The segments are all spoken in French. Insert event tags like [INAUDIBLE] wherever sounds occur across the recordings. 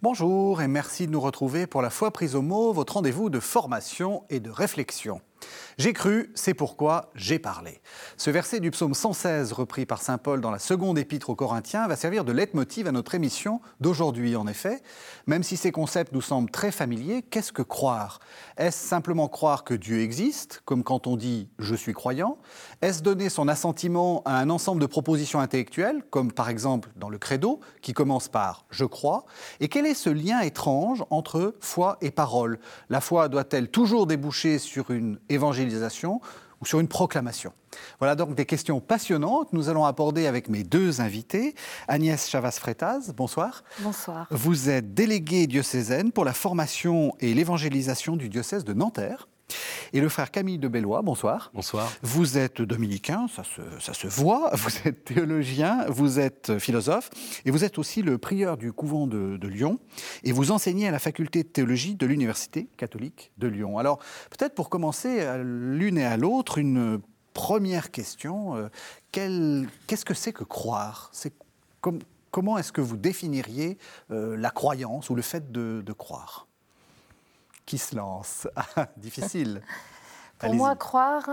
Bonjour et merci de nous retrouver pour la foi prise au mot, votre rendez-vous de formation et de réflexion. J'ai cru, c'est pourquoi j'ai parlé. Ce verset du psaume 116, repris par saint Paul dans la seconde épître aux Corinthiens, va servir de leitmotiv à notre émission d'aujourd'hui. En effet, même si ces concepts nous semblent très familiers, qu'est-ce que croire? Est-ce simplement croire que Dieu existe, comme quand on dit je suis croyant Est-ce donner son assentiment à un ensemble de propositions intellectuelles, comme par exemple dans le credo, qui commence par je crois Et quel est ce lien étrange entre foi et parole? La foi doit-elle toujours déboucher sur une évangélisation ou sur une proclamation. Voilà donc des questions passionnantes. Nous allons aborder avec mes deux invités. Agnès Chavas-Frétaz, bonsoir. Bonsoir. Vous êtes déléguée diocésaine pour la formation et l'évangélisation du diocèse de Nanterre. Et le frère Camille de Bellois, bonsoir. Bonsoir. Vous êtes dominicain, ça se, ça se voit, [LAUGHS] vous êtes théologien, vous êtes philosophe, et vous êtes aussi le prieur du couvent de, de Lyon, et vous enseignez à la faculté de théologie de l'Université catholique de Lyon. Alors, peut-être pour commencer à l'une et à l'autre, une première question. euh, quel- Qu'est-ce que c'est que croire? C'est com- Comment est-ce que vous définiriez euh, la croyance ou le fait de, de croire? Qui se lance [LAUGHS] Difficile. Pour moi, croire,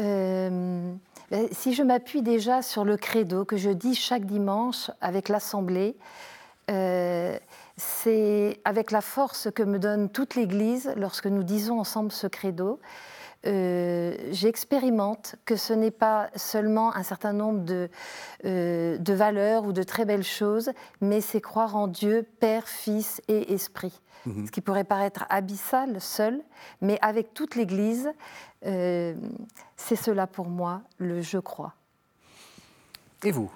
euh, ben, si je m'appuie déjà sur le credo que je dis chaque dimanche avec l'Assemblée, euh, c'est avec la force que me donne toute l'Église lorsque nous disons ensemble ce credo. Euh, J'expérimente que ce n'est pas seulement un certain nombre de, euh, de valeurs ou de très belles choses, mais c'est croire en Dieu, Père, Fils et Esprit. Mhm. Ce qui pourrait paraître abyssal seul, mais avec toute l'Église, euh, c'est cela pour moi le je crois. Et vous?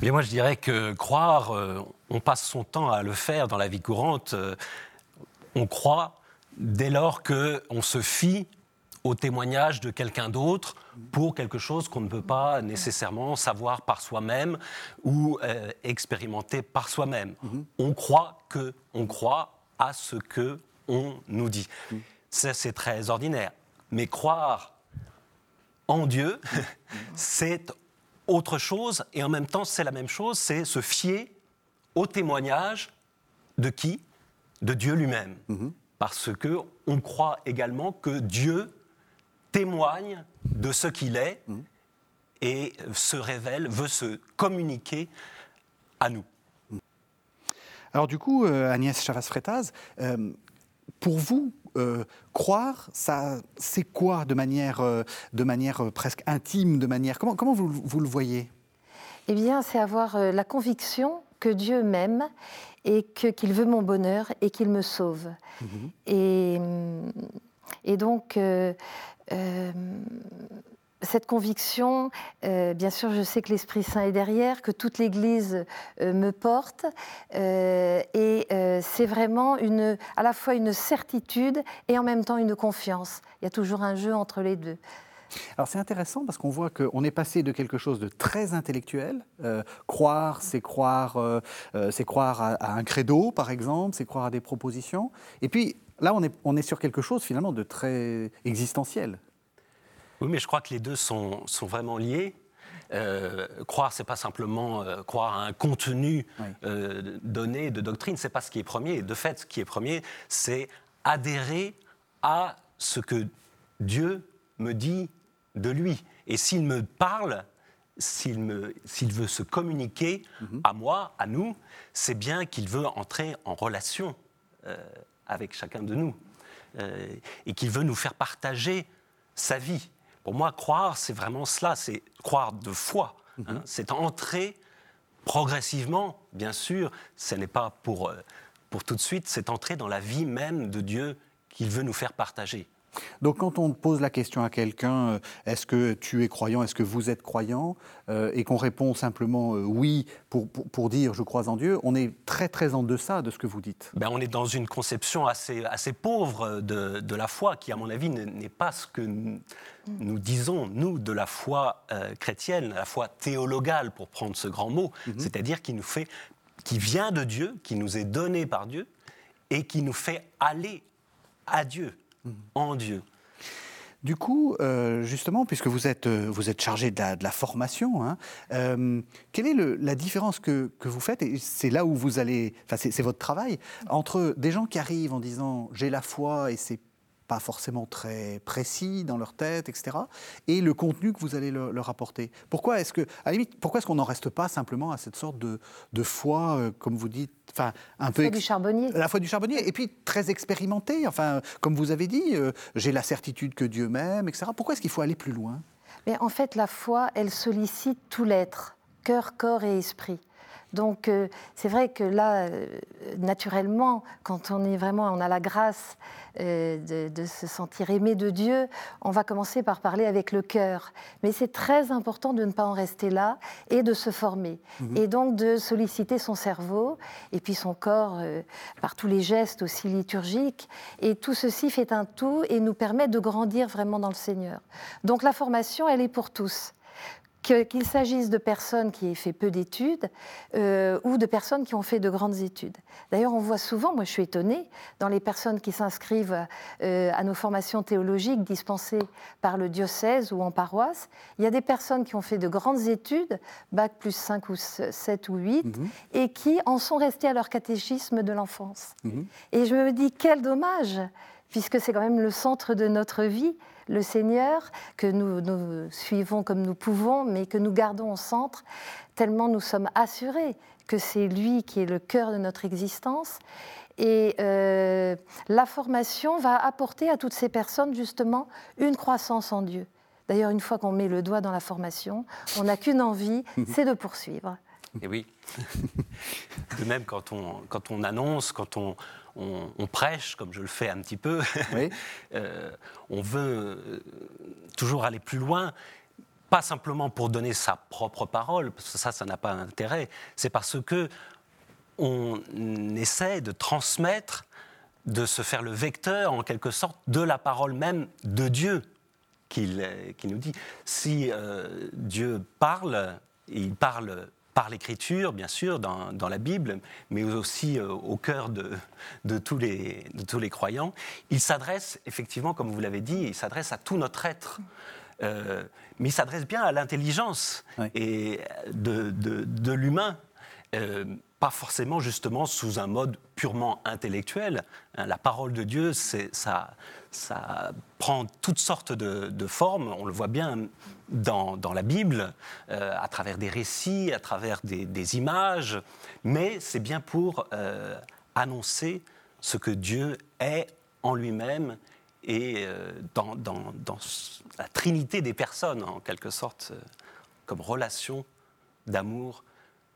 Bien, moi, je dirais que croire, euh, on passe son temps à le faire dans la vie courante. euh, on croit dès lors qu'on se fie au témoignage de quelqu'un d'autre pour quelque chose qu'on ne peut pas nécessairement savoir par soi-même ou euh, expérimenter par soi-même. On croit que, on croit à ce que on nous dit. Ça, c'est très ordinaire. Mais croire en Dieu, [LAUGHS] c'est autre chose, et en même temps, c'est la même chose, c'est se fier au témoignage de qui? De Dieu lui-même. Parce que on croit également que Dieu témoigne de ce qu'il est et se révèle, veut se communiquer à nous. Alors du coup, euh, Agnès Chavas-Frétaz, euh, pour vous, euh, croire, ça, c'est quoi de manière, euh, de manière presque intime, de manière comment, comment vous, vous le voyez? Eh bien, c'est avoir euh, la conviction que Dieu m'aime et que- qu'il veut mon bonheur et qu'il me sauve. Et, hum, et donc, euh, cette conviction, euh, bien sûr, je sais que l'Esprit Saint est derrière, que toute l'Église euh, me porte, et c'est vraiment une, à la fois une certitude et en même temps une confiance. Il y a toujours un jeu entre les deux. Alors c'est intéressant parce qu'on voit qu'on est passé de quelque chose de très intellectuel. croire, c'est croire, c'est croire à, à un credo, par exemple, c'est croire à des propositions. Et puis là, on est, on est sur quelque chose finalement de très existentiel. Oui, mais je crois que les deux sont, sont vraiment liés. Euh, croire, c'est pas simplement euh, croire à un contenu Oui. euh, donné de doctrine, c'est pas ce qui est premier. De fait, ce qui est premier, c'est adhérer à ce que Dieu me dit de lui. Et s'il me parle, s'il veut se communiquer à moi, à nous, c'est bien qu'il veut entrer en relation euh, avec chacun de nous euh, et qu'il veut nous faire partager sa vie. Pour moi, croire, c'est vraiment cela, c'est croire de foi. hein. C'est entrer progressivement, bien sûr, ce n'est pas pour, euh, pour tout de suite, c'est entrer dans la vie même de Dieu qu'il veut nous faire partager. Donc quand on pose la question à quelqu'un, euh, est-ce que tu es croyant, est-ce que vous êtes croyant, euh, et qu'on répond simplement euh, oui pour, pour, dire je crois en Dieu, on est très très en deçà de ce que vous dites. Ben, on est dans une conception assez, assez pauvre de, de la foi qui, à mon avis, n'est pas ce que nous, disons, nous, de la foi chrétienne, la foi théologale, pour prendre ce grand mot, mhm. c'est-à-dire qui nous fait, qui vient de Dieu, qui nous est donné par Dieu, et qui nous fait aller à Dieu en Dieu. Du coup, euh, justement, puisque vous êtes, euh, vous êtes chargé de la, formation, hein, euh, quelle est la différence que, que, vous faites, et c'est là où vous allez, enfin c'est votre travail, entre des gens qui arrivent en disant j'ai la foi et c'est pas forcément très précis dans leur tête, etc. Et le contenu que vous allez leur, apporter. Pourquoi est-ce que, à limite, pourquoi est-ce qu'on n'en reste pas simplement à cette sorte de, de foi, euh, comme vous dites, enfin un peu du charbonnier. La foi du charbonnier, et puis très expérimenté. Enfin, comme vous avez dit, euh, j'ai la certitude que Dieu m'aime, etc. Pourquoi est-ce qu'il faut aller plus loin? Mais en fait, la foi, elle sollicite tout l'être, cœur, corps et esprit. Donc euh, c'est vrai que là, euh, naturellement, quand on est vraiment, on a la grâce euh, de, se sentir aimé de Dieu, on va commencer par parler avec le cœur. Mais c'est très important de ne pas en rester là et de se former. Mhm. Et donc de solliciter son cerveau et puis son corps par tous les gestes aussi liturgiques. Et tout ceci fait un tout et nous permet de grandir vraiment dans le Seigneur. Donc la formation, elle est pour tous qu'il s'agisse de personnes qui aient fait peu d'études euh, ou de personnes qui ont fait de grandes études. D'ailleurs, on voit souvent, moi je suis étonnée, dans les personnes qui s'inscrivent euh, à nos formations théologiques dispensées par le diocèse ou en paroisse, il y a des personnes qui ont fait de grandes études, bac plus 5 ou 7 ou 8, mhm. et qui en sont restées à leur catéchisme de l'enfance. Mhm. Et je me dis, quel dommage, puisque c'est quand même le centre de notre vie le Seigneur, que nous, suivons comme nous pouvons, mais que nous gardons au centre, tellement nous sommes assurés que c'est lui qui est le cœur de notre existence. Et euh, la formation va apporter à toutes ces personnes justement une croissance en Dieu. D'ailleurs, une fois qu'on met le doigt dans la formation, on n'a qu'une envie, [LAUGHS] c'est de poursuivre. Et oui. [LAUGHS] De même, quand on, quand on annonce, quand on, on, prêche, comme je le fais un petit peu, [LAUGHS] euh, on veut euh, toujours aller plus loin, pas simplement pour donner sa propre parole, parce que ça, ça n'a pas d'intérêt, c'est parce que on essaie de transmettre, de se faire le vecteur, en quelque sorte, de la parole même de Dieu qui, nous dit. Si euh, Dieu parle, il parle par l'écriture, bien sûr, dans, la Bible, mais aussi euh, au cœur de, de, tous les, de tous les croyants. Il s'adresse, effectivement, comme vous l'avez dit, il s'adresse à tout notre être. Euh, mais il s'adresse bien à l'intelligence et de, de l'humain. Euh, pas forcément justement sous un mode purement intellectuel. Hein, la parole de Dieu, ça, ça prend toutes sortes de, formes. On le voit bien dans, la Bible, euh, à travers des récits, à travers des, images. Mais c'est bien pour euh, annoncer ce que Dieu est en lui-même et euh, dans, la trinité des personnes, en quelque sorte, comme relation d'amour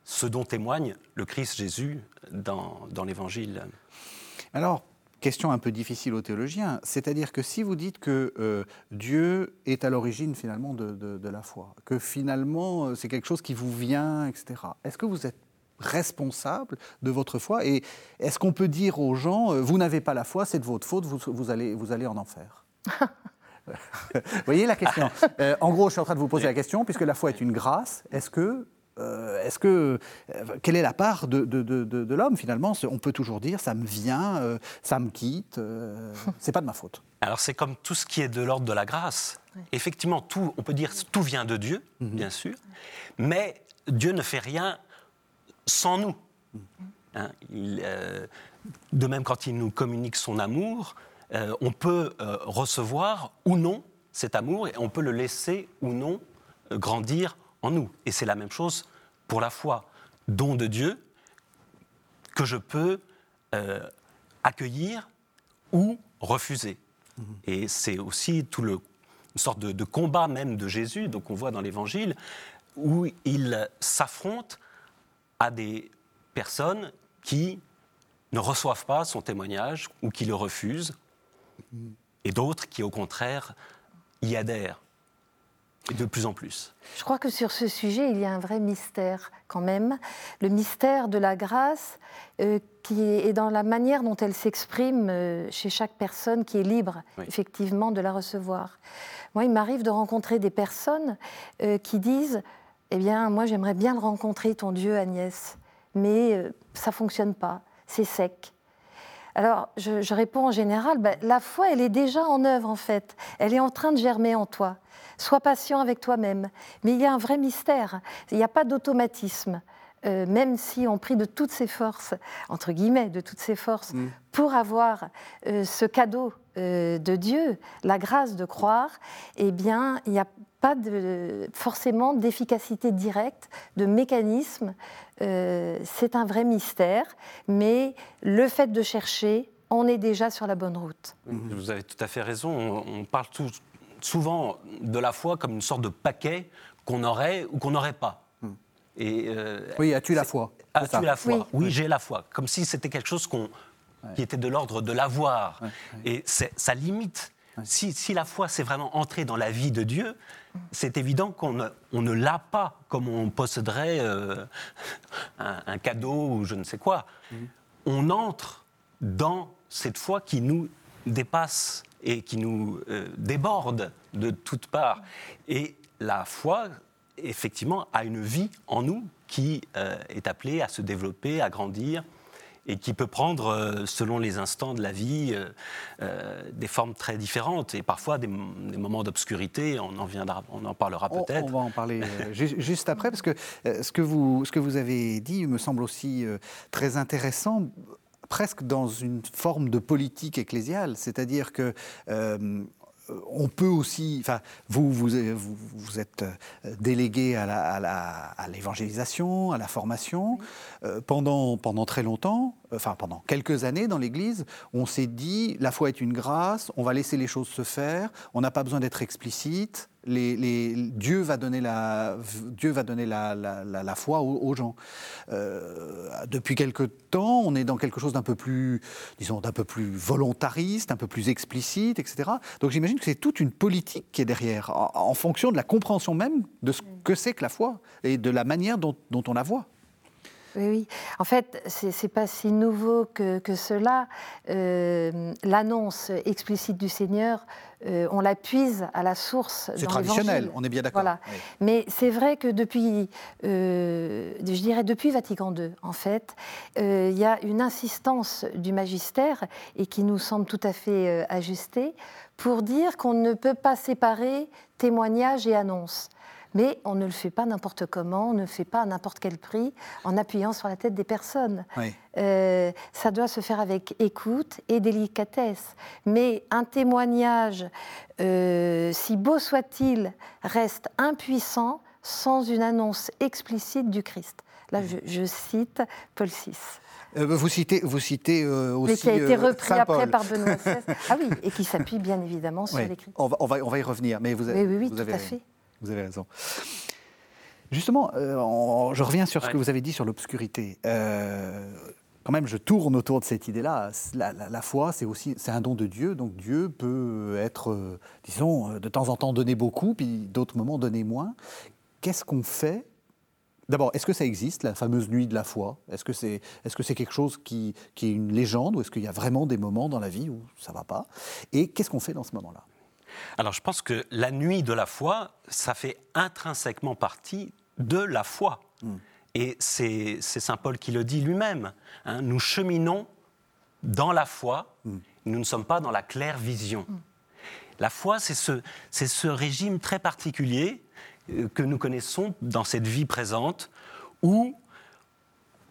ce dont témoigne le Christ Jésus dans, dans l'Évangile. Alors, question un peu difficile aux théologiens, c'est-à-dire que si vous dites que euh, Dieu est à l'origine finalement de, de, la foi, que finalement euh, c'est quelque chose qui vous vient, etc., est-ce que vous êtes responsable de votre foi et est-ce qu'on peut dire aux gens, euh, vous n'avez pas la foi, c'est de votre faute, vous, vous, allez, vous allez en enfer? [LAUGHS] Vous voyez la question En gros, je suis en train de vous poser la question, puisque la foi est une grâce, est-ce que euh, est-ce que euh, quelle est la part de, de, l'homme finalement? On peut toujours dire ça me vient, euh, ça me quitte, c'est pas de ma faute. Alors c'est comme tout ce qui est de l'ordre de la grâce. Effectivement, tout, on peut dire tout vient de Dieu, mhm. bien sûr, mais Dieu ne fait rien sans nous. Mhm. Hein, de même, quand il nous communique son amour, on peut recevoir ou non cet amour et on peut le laisser ou non grandir nous. Et c'est la même chose pour la foi, don de Dieu que je peux euh, accueillir ou refuser. Mhm. Et c'est aussi tout le, une sorte de, combat même de Jésus, donc on voit dans l'Évangile, où il s'affronte à des personnes qui ne reçoivent pas son témoignage ou qui le refusent. Mhm. et d'autres qui, au contraire, y adhèrent. Et de plus en plus. Je crois que sur ce sujet, il y a un vrai mystère quand même. Le mystère de la grâce euh, qui est dans la manière dont elle s'exprime euh, chez chaque personne qui est libre, effectivement, de la recevoir. Moi, il m'arrive de rencontrer des personnes euh, qui disent Eh bien, moi, j'aimerais bien le rencontrer, ton Dieu, Agnès, mais ça ne fonctionne pas, c'est sec. Alors, je, réponds en général, ben, la foi, elle est déjà en œuvre, en fait. Elle est en train de germer en toi. Sois patient avec toi-même. Mais il y a un vrai mystère. Il n'y a pas d'automatisme. Euh, même si on prie de toutes ses forces, entre guillemets, de toutes ses forces, mm. pour avoir euh, ce cadeau euh, de Dieu, la grâce de croire, eh bien, il n'y a pas de, forcément d'efficacité directe, de mécanisme. C'est un vrai mystère, mais le fait de chercher, on est déjà sur la bonne route. Vous avez tout à fait raison. On, parle souvent de la foi comme une sorte de paquet qu'on aurait ou qu'on n'aurait pas. Et, euh, oui, as-tu la foi? As-tu la foi? Oui, j'ai la foi. Comme si c'était quelque chose qui était de l'ordre de l'avoir. Et ça limite. Si, la foi, c'est vraiment entrer dans la vie de Dieu, c'est évident qu'on ne, on ne l'a pas comme on posséderait euh, [LAUGHS] un, cadeau ou je ne sais quoi. Mm. On entre dans cette foi qui nous dépasse et qui nous euh, déborde de toutes parts. Et la foi, effectivement, a une vie en nous qui euh, est appelée à se développer, à grandir et qui peut prendre, euh, selon les instants de la vie, euh, des formes très différentes et parfois des, moments d'obscurité. On en viendra, on en parlera peut-être. On, va en parler [LAUGHS] juste après parce que ce que vous ce que vous avez dit me semble aussi très intéressant presque dans une forme de politique ecclésiale, c'est-à-dire que euh, on peut aussi, enfin, vous, vous, vous, êtes euh, délégué à l'évangélisation, à, à, la formation. Euh, pendant, pendant très longtemps, enfin pendant quelques années dans l'Église, on s'est dit la foi est une grâce, on va laisser les choses se faire, on n'a pas besoin d'être explicite, les, Dieu va donner la, Dieu va donner la, la, foi aux, gens. Euh, depuis quelque temps, on est dans quelque chose d'un peu plus, disons, d'un peu plus volontariste, un peu plus explicite, etc. Donc j'imagine que c'est toute une politique qui est derrière, en, fonction de la compréhension même de ce que c'est que la foi et de la manière dont, dont on la voit. Oui, oui. En fait, ce n'est pas si nouveau que, cela. Euh, l'annonce explicite du Seigneur, euh, on la puise à la source. C'est traditionnel, on est bien d'accord. Voilà. Mais c'est vrai que depuis, euh, je dirais depuis Vatican II, en fait, il y a une insistance du magistère et qui nous semble tout à fait ajustée pour dire qu'on ne peut pas séparer témoignage et annonce mais on ne le fait pas n'importe comment, on ne le fait pas à n'importe quel prix, en appuyant sur la tête des personnes. Euh, ça doit se faire avec écoute et délicatesse. Mais un témoignage, euh, si beau soit-il, reste impuissant sans une annonce explicite du Christ. Là, je, cite Paul VI. Euh, vous citez, vous citez aussi. Mais qui a été repris après par Benoît [LAUGHS] XVI. Ah oui, et qui s'appuie bien évidemment sur l'écrit. On va, on, va, on va, y revenir, mais vous avez, oui, oui, vous tout à fait. Vous avez raison. Justement, euh, je reviens sur ce que vous avez dit sur l'obscurité. Euh, quand même, je tourne autour de cette idée-là. La, foi, c'est aussi c'est un don de Dieu, donc Dieu peut être, euh, disons, de temps en temps donner beaucoup, puis d'autres moments donner moins. Qu'est-ce qu'on fait? D'abord, est-ce que ça existe, la fameuse nuit de la foi? Est-ce que c'est est -ce c'est quelque chose qui, qui est une légende, ou est-ce qu'il y a vraiment des moments dans la vie où ça ne va pas? Et qu'est-ce qu'on fait dans ce moment-là? Alors je pense que la nuit de la foi, ça fait intrinsèquement partie de la foi. Hmm. Et c'est Saint Paul qui le dit lui-même. Hein. nous cheminons dans la foi, hmm. nous ne sommes pas dans la claire vision. Hmm. La foi, c'est ce, ce, régime très particulier euh, que nous connaissons dans cette vie présente, où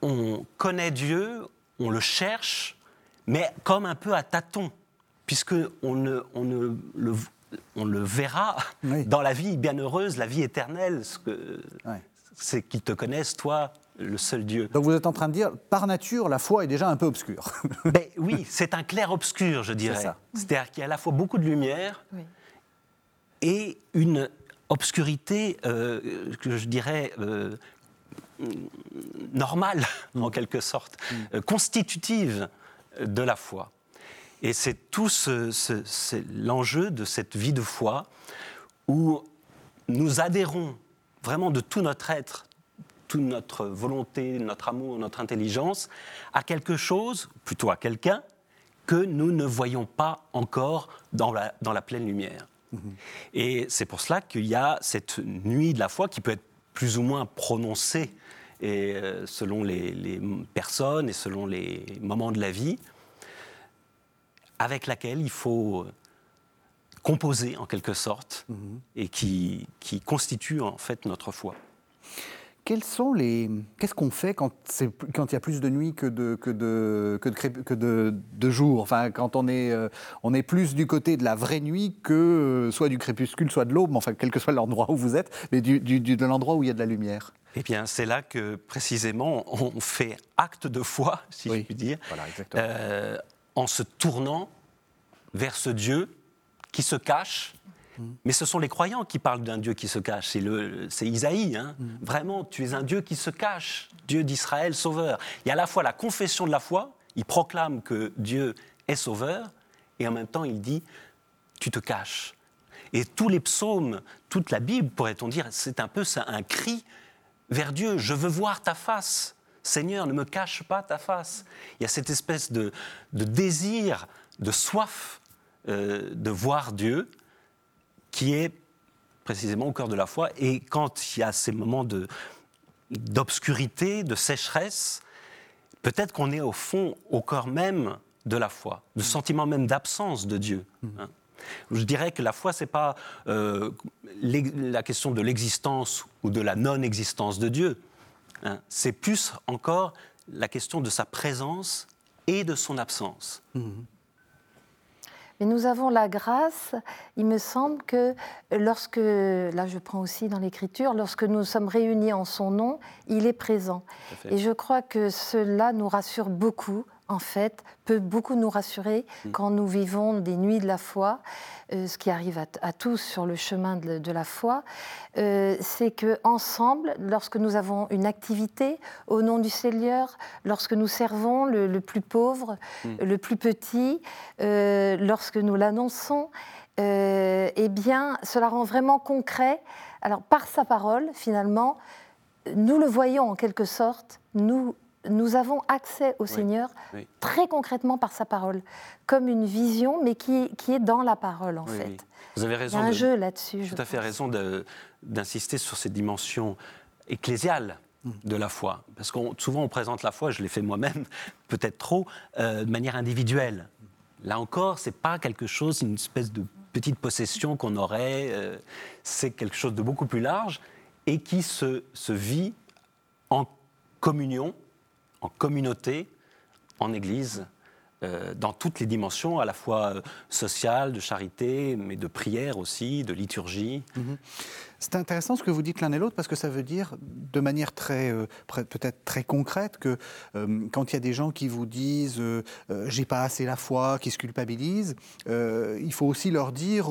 on connaît Dieu, on le cherche, mais comme un peu à tâtons puisque on ne, on ne le, on le verra [LAUGHS] dans la vie bienheureuse, la vie éternelle, ce que, c'est qu'ils te connaissent, toi, le seul Dieu. Donc vous êtes en train de dire, par nature, la foi est déjà un peu obscure. [LAUGHS] ben, oui, c'est un clair-obscur, je dirais. C'est-à-dire qu'il y a à la fois beaucoup de lumière et une obscurité, euh, que je dirais, euh, normale, en quelque sorte, mm. euh, constitutive de la foi. Et c'est tout ce, l'enjeu de cette vie de foi où nous adhérons vraiment de tout notre être, toute notre volonté, notre amour, notre intelligence à quelque chose, plutôt à quelqu'un, que nous ne voyons pas encore dans la, dans la pleine lumière. Mhm. Et c'est pour cela qu'il y a cette nuit de la foi qui peut être plus ou moins prononcée et, euh, selon les, personnes et selon les moments de la vie, avec laquelle il faut composer en quelque sorte mhm. et qui, qui constitue en fait notre foi. Quels sont les... Qu'est-ce qu'on fait quand, quand il y a plus de nuit que de, que de, que de, que de, de jour? Enfin, quand on est, euh, on est plus du côté de la vraie nuit que euh, soit du crépuscule, soit de l'aube, enfin, quel que soit l'endroit où vous êtes, mais du, du, de l'endroit où il y a de la lumière. Eh bien, c'est là que précisément on fait acte de foi, si je puis dire, euh, en se tournant vers ce Dieu qui se cache mais ce sont les croyants qui parlent d'un Dieu qui se cache. C'est Isaïe. Hein. Vraiment, tu es un Dieu qui se cache, Dieu d'Israël, sauveur. Il y a à la fois la confession de la foi, il proclame que Dieu est sauveur, et en même temps il dit, tu te caches. Et tous les psaumes, toute la Bible, pourrait-on dire, c'est un peu ça, un cri vers Dieu. Je veux voir ta face. Seigneur, ne me cache pas ta face. Il y a cette espèce de, désir, de soif euh, de voir Dieu, qui est précisément au cœur de la foi. Et quand il y a ces moments d'obscurité, de sécheresse, peut-être qu'on est au fond, au cœur même de la foi, de sentiment même d'absence de Dieu. Mm. Hein. Je dirais que la foi, ce n'est pas euh, la question de l'existence ou de la non-existence de Dieu. Hein. C'est plus encore la question de sa présence et de son absence. Mais nous avons la grâce, il me semble que lorsque, là je prends aussi dans l'Écriture, lorsque nous sommes réunis en son nom, il est présent. Et je crois que cela nous rassure beaucoup en fait, peut beaucoup nous rassurer mm. quand nous vivons des nuits de la foi, euh, ce qui arrive à, tous sur le chemin de, la foi, euh, c'est que ensemble, lorsque nous avons une activité au nom du Seigneur, lorsque nous servons le, plus pauvre, mm. le plus petit, euh, lorsque nous l'annonçons, eh bien, cela rend vraiment concret. Alors, par sa parole, finalement, nous le voyons en quelque sorte, nous nous avons accès au Seigneur très concrètement par sa parole, comme une vision, mais qui, qui est dans la parole en fait. Vous avez raison. Il y a un jeu là-dessus. Tout à fait raison d'insister sur cette dimension ecclésiale hmm. de la foi. Parce que souvent on présente la foi, je l'ai fait moi-même, [LAUGHS] peut-être trop, euh, de manière individuelle. Là encore, c'est pas quelque chose, une espèce de petite possession qu'on aurait, euh, c'est quelque chose de beaucoup plus large et qui se, se vit en communion en communauté, en Église, euh, dans toutes les dimensions, à la fois euh, sociales, de charité, mais de prière aussi, de liturgie. Mhm. C'est intéressant ce que vous dites l'un et l'autre parce que ça veut dire de manière très euh, peut-être très concrète que quand il y a des gens qui vous disent j'ai pas assez la foi, qui se culpabilisent, il faut aussi leur dire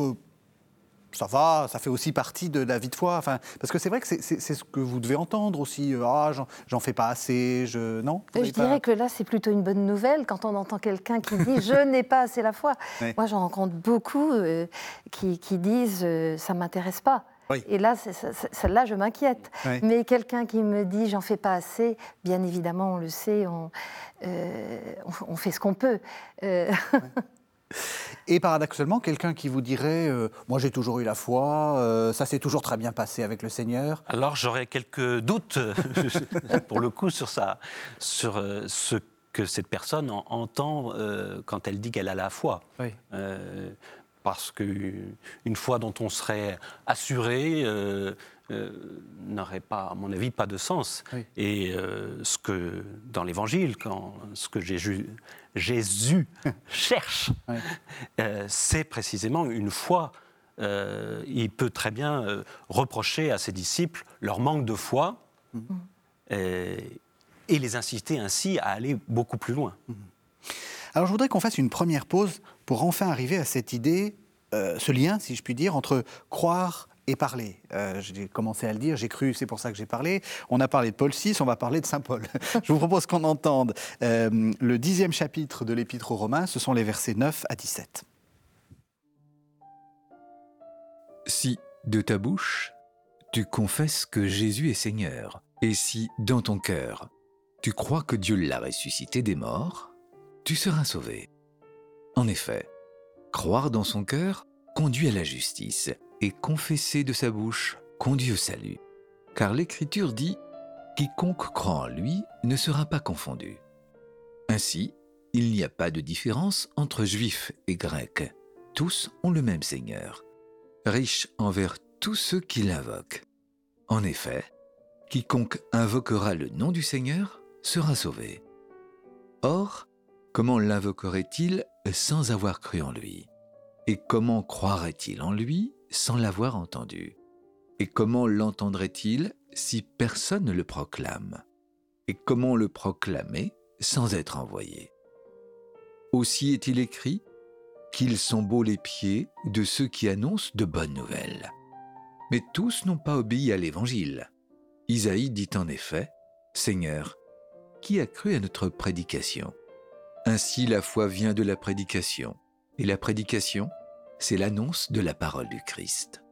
ça va, ça fait aussi partie de la vie de foi. Enfin, parce que c'est vrai que c'est ce que vous devez entendre aussi. Euh, ah, j'en fais pas assez, je non? Je dirais que là, c'est plutôt une bonne nouvelle quand on entend quelqu'un qui dit [LAUGHS] je n'ai pas assez la foi. Moi, j'en rencontre beaucoup euh, qui, disent euh, ça m'intéresse pas. Et là, celle-là, je m'inquiète. Mais quelqu'un qui me dit j'en fais pas assez, bien évidemment, on le sait, on, on, fait ce qu'on peut. [LAUGHS] Et paradoxalement, quelqu'un qui vous dirait euh, Moi j'ai toujours eu la foi, euh, ça s'est toujours très bien passé avec le Seigneur. Alors j'aurais quelques doutes, [LAUGHS] pour le coup, sur, ça, sur euh, ce que cette personne entend quand elle dit qu'elle a la foi. parce qu'une foi dont on serait assuré n'aurait pas, à mon avis, pas de sens. Et ce que, dans l'Évangile, ce que Jésus [LAUGHS] cherche, euh, c'est précisément une foi. Euh, il peut très bien euh, reprocher à ses disciples leur manque de foi mm-hmm. et les inciter ainsi à aller beaucoup plus loin. Mm-hmm. Alors je voudrais qu'on fasse une première pause pour enfin arriver à cette idée, ce lien, si je puis dire, entre croire et parler. Euh, j'ai commencé à le dire, j'ai cru, c'est pour ça que j'ai parlé. On a parlé de Paul VI, on va parler de Saint Paul. [LAUGHS] Je vous propose qu'on entende euh, le dixième chapitre de l'Épître aux Romains, ce sont les versets 9 à 17. Si, de ta bouche, tu confesses que Jésus est Seigneur, et si, dans ton cœur, tu crois que Dieu l'a ressuscité des morts, tu seras sauvé. En effet, croire dans son cœur conduit à la justice, et confesser de sa bouche conduit au salut. Car l'Écriture dit Quiconque croit en lui ne sera pas confondu. Ainsi, il n'y a pas de différence entre juifs et grecs. Tous ont le même Seigneur, riche envers tous ceux qui l'invoquent. En effet, quiconque invoquera le nom du Seigneur sera sauvé. Or, comment l'invoquerait-il sans avoir cru en lui? Et comment croirait-il en lui? Sans l'avoir entendu. Et comment l'entendrait-il si personne ne le proclame? Et comment le proclamer sans être envoyé? Aussi est-il écrit qu'ils sont beaux les pieds de ceux qui annoncent de bonnes nouvelles. Mais tous n'ont pas obéi à l'Évangile. Isaïe dit en effet, Seigneur, qui a cru à notre prédication? Ainsi la foi vient de la prédication, et la prédication, c'est l'annonce de la parole du Christ.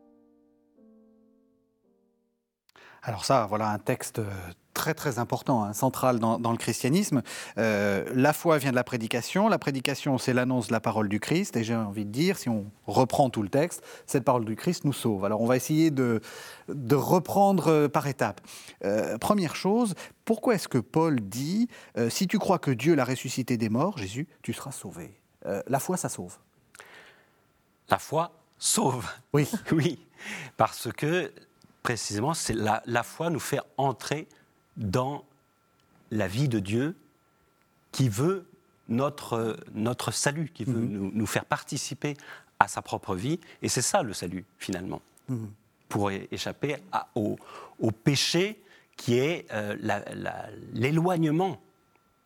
Alors ça, voilà un texte euh, très très important, hein, central dans, le christianisme. Euh, la foi vient de la prédication, la prédication c'est l'annonce de la parole du Christ, et j'ai envie de dire, si on reprend tout le texte, cette parole du Christ nous sauve. Alors on va essayer de, reprendre euh, par étapes. première chose, pourquoi est-ce que Paul dit, si tu crois que Dieu l'a ressuscité des morts, Jésus, tu seras sauvé La foi, ça sauve. La foi sauve. Oui. [LAUGHS] oui. Parce que précisément, c'est la, la foi nous fait entrer dans la vie de Dieu qui veut notre, notre salut, qui veut mhm. nous, faire participer à sa propre vie. Et c'est ça le salut, finalement, mhm. pour échapper au, péché qui est euh, l'éloignement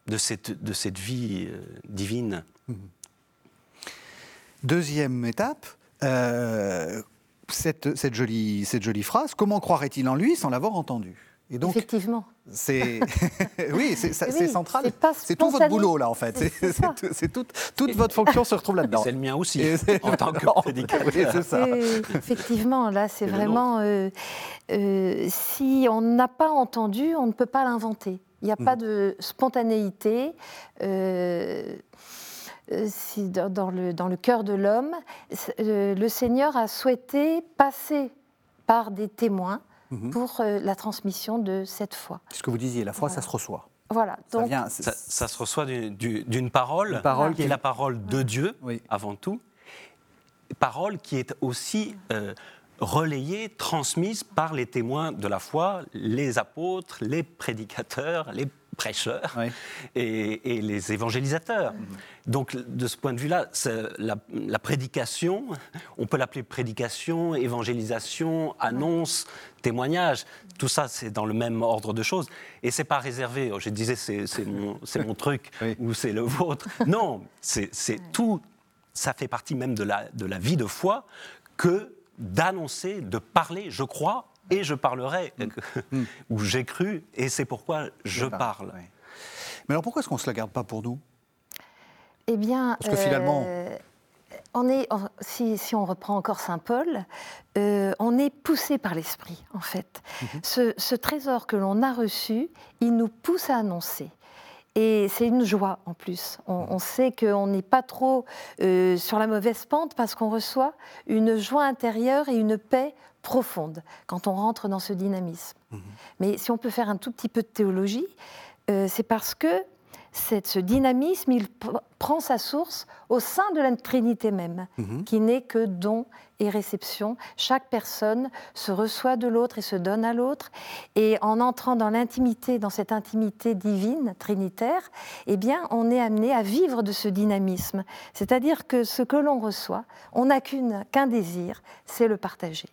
de cette, de cette vie euh, divine. Mhm. Deuxième étape, euh, cette, jolie, cette jolie phrase, comment croirait-il en lui sans l'avoir entendu et donc, Effectivement. C'est [LAUGHS] [LAUGHS] oui, c'est central. C'est tout votre boulot là en fait. C'est toute, toute votre fonction se retrouve là-dedans. C'est le mien aussi [LAUGHS] en tant que prédicateur. Oui, ça. effectivement, là c'est vraiment euh, euh, si on n'a pas entendu, on ne peut pas l'inventer. Il n'y a pas mm. de spontanéité. Euh, dans, le, dans le cœur de l'homme, euh, le Seigneur a souhaité passer par des témoins mhm. pour euh, la transmission de cette foi. C'est ce que vous disiez, la foi, ça se reçoit. Voilà. Donc, ça, se reçoit d'une parole, parole, qui est la parole de Dieu, avant tout. Parole qui est aussi relayée, transmise par les témoins de la foi, les apôtres, les prédicateurs, les prêcheurs et, les évangélisateurs. Mhm. Donc, de ce point de vue-là, la, prédication, on peut l'appeler prédication, évangélisation, annonce, témoignage. Tout ça, c'est dans le même ordre de choses. Et c'est pas réservé. Je disais, c'est mon, mon, truc ou c'est le vôtre. Non, c'est tout. Ça fait partie même de la, de la vie de foi que d'annoncer, de parler, je crois, et je parlerai, mm. [LAUGHS] ou j'ai cru, et c'est pourquoi je, parle. Mais alors pourquoi est-ce qu'on ne se la garde pas pour nous? Eh bien, parce que finalement, euh, on est, si, on reprend encore Saint Paul, euh, on est poussé par l'esprit, en fait. Mm-hmm. ce, trésor que l'on a reçu, il nous pousse à annoncer. Et c'est une joie en plus. On, sait qu'on n'est pas trop euh, sur la mauvaise pente parce qu'on reçoit une joie intérieure et une paix profonde quand on rentre dans ce dynamisme. Mhm. Mais si on peut faire un tout petit peu de théologie, euh, c'est parce que ce dynamisme, il prend sa source au sein de la Trinité même, mhm. qui n'est que don et réception. Chaque personne se reçoit de l'autre et se donne à l'autre. Et en entrant dans l'intimité, dans cette intimité divine, trinitaire, eh bien, on est amené à vivre de ce dynamisme. C'est-à-dire que ce que l'on reçoit, on n'a qu'un désir, c'est le partager.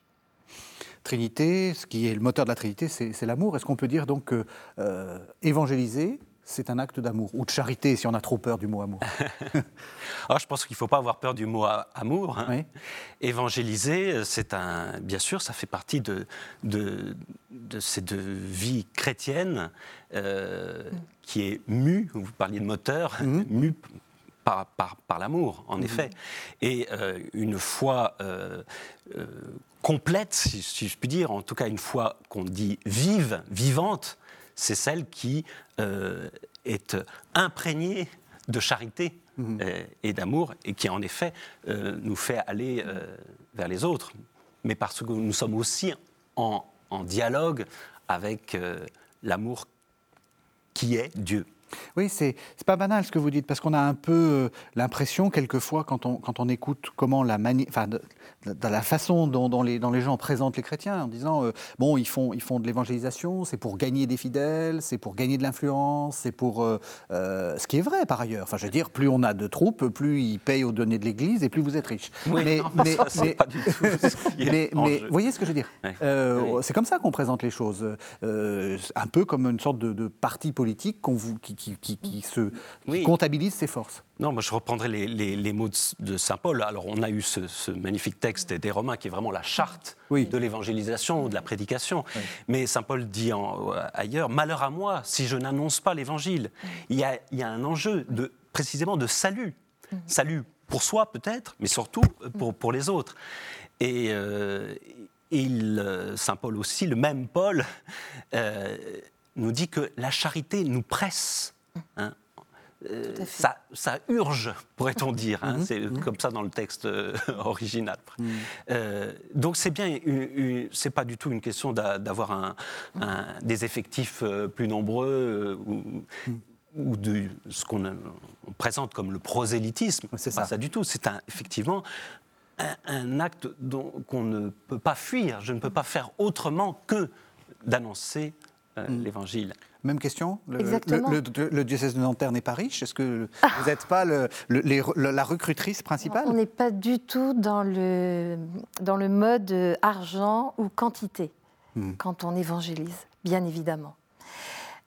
Trinité, ce qui est le moteur de la Trinité, c'est l'amour. Est-ce qu'on peut dire donc que euh, évangéliser, c'est un acte d'amour ou de charité si on a trop peur du mot amour Alors, [LAUGHS] je pense qu'il ne faut pas avoir peur du mot amour. hein. Oui. Évangéliser, c'est un, bien sûr, ça fait partie de, de, de cette vie chrétienne euh, qui est mue, vous parliez de moteur, mue par, par, par l'amour, en effet. Et euh, une foi euh, euh, complète, si, si je puis dire, en tout cas une foi qu'on dit vive, vivante, c'est celle qui euh, est imprégnée de charité euh, et d'amour et qui en effet euh, nous fait aller vers les autres, mais parce que nous sommes aussi en, en dialogue avec l'amour qui est Dieu. Oui, c'est pas banal ce que vous dites, parce qu'on a un peu l'impression, quelquefois, quand on, quand on écoute comment la mani de la façon dont, dont les, dont les gens présentent les chrétiens, en disant, euh, bon, ils font, ils font de l'évangélisation, c'est pour gagner des fidèles, c'est pour gagner de l'influence, c'est pour... euh, euh, ce qui est vrai, par ailleurs. Enfin, je veux dire, plus on a de troupes, plus ils payent aux données de l'Église, et plus vous êtes riche. mais, mais- ça, c'est mais- pas du tout [LAUGHS] ce qui est mais, en mais jeu. vous voyez ce que je veux dire Ouais. Oui. C'est comme ça qu'on présente les choses. Un peu comme une sorte de, de parti politique vous, qui, qui, qui, qui se, Oui. comptabilise ses forces. Non, moi je reprendrai les, les- les mots de, de saint Paul. Alors on a eu ce, ce magnifique texte des Romains qui est vraiment la charte Oui. de l'évangélisation, de la prédication. Mais saint Paul dit en- ailleurs Malheur à moi si je n'annonce pas l'évangile. Il, y a- il y a un enjeu de, précisément de salut. Salut pour soi peut-être, mais surtout pour, pour les autres. Et, euh, il, euh, saint Paul aussi, le même Paul, euh, nous dit que la charité nous presse. hein. Euh, ça, ça urge, pourrait-on dire. hein. C'est comme ça dans le texte euh, [LAUGHS] original. Euh, donc c'est bien, c'est pas du tout une question d'a- d'avoir un- un- des effectifs euh, plus nombreux ou, ou de ce qu'on présente comme le prosélytisme. C'est Pas ça. du tout. C'est effectivement un, un acte qu'on ne peut pas fuir. Je ne peux pas faire autrement que d'annoncer l'évangile. Même question le, Exactement. le- le- le diocèse de Nanterre n'est pas riche Est-ce que vous n'êtes pas les- la recrutrice principale? On n'est pas du tout dans le, dans le mode euh, argent ou quantité Hmm. quand on évangélise, bien évidemment.